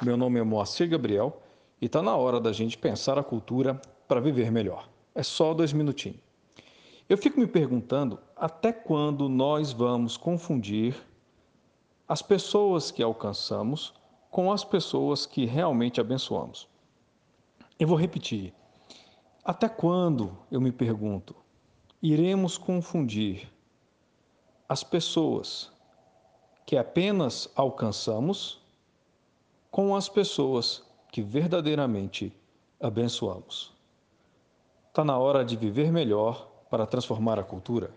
Meu nome é Moacir Gabriel e está na hora da gente pensar a cultura para viver melhor. É só dois minutinhos. Eu fico me perguntando até quando nós vamos confundir as pessoas que alcançamos com as pessoas que realmente abençoamos. Eu vou repetir. Até quando, eu me pergunto, iremos confundir as pessoas que apenas alcançamos com as pessoas que verdadeiramente abençoamos. Está na hora de viver melhor para transformar a cultura.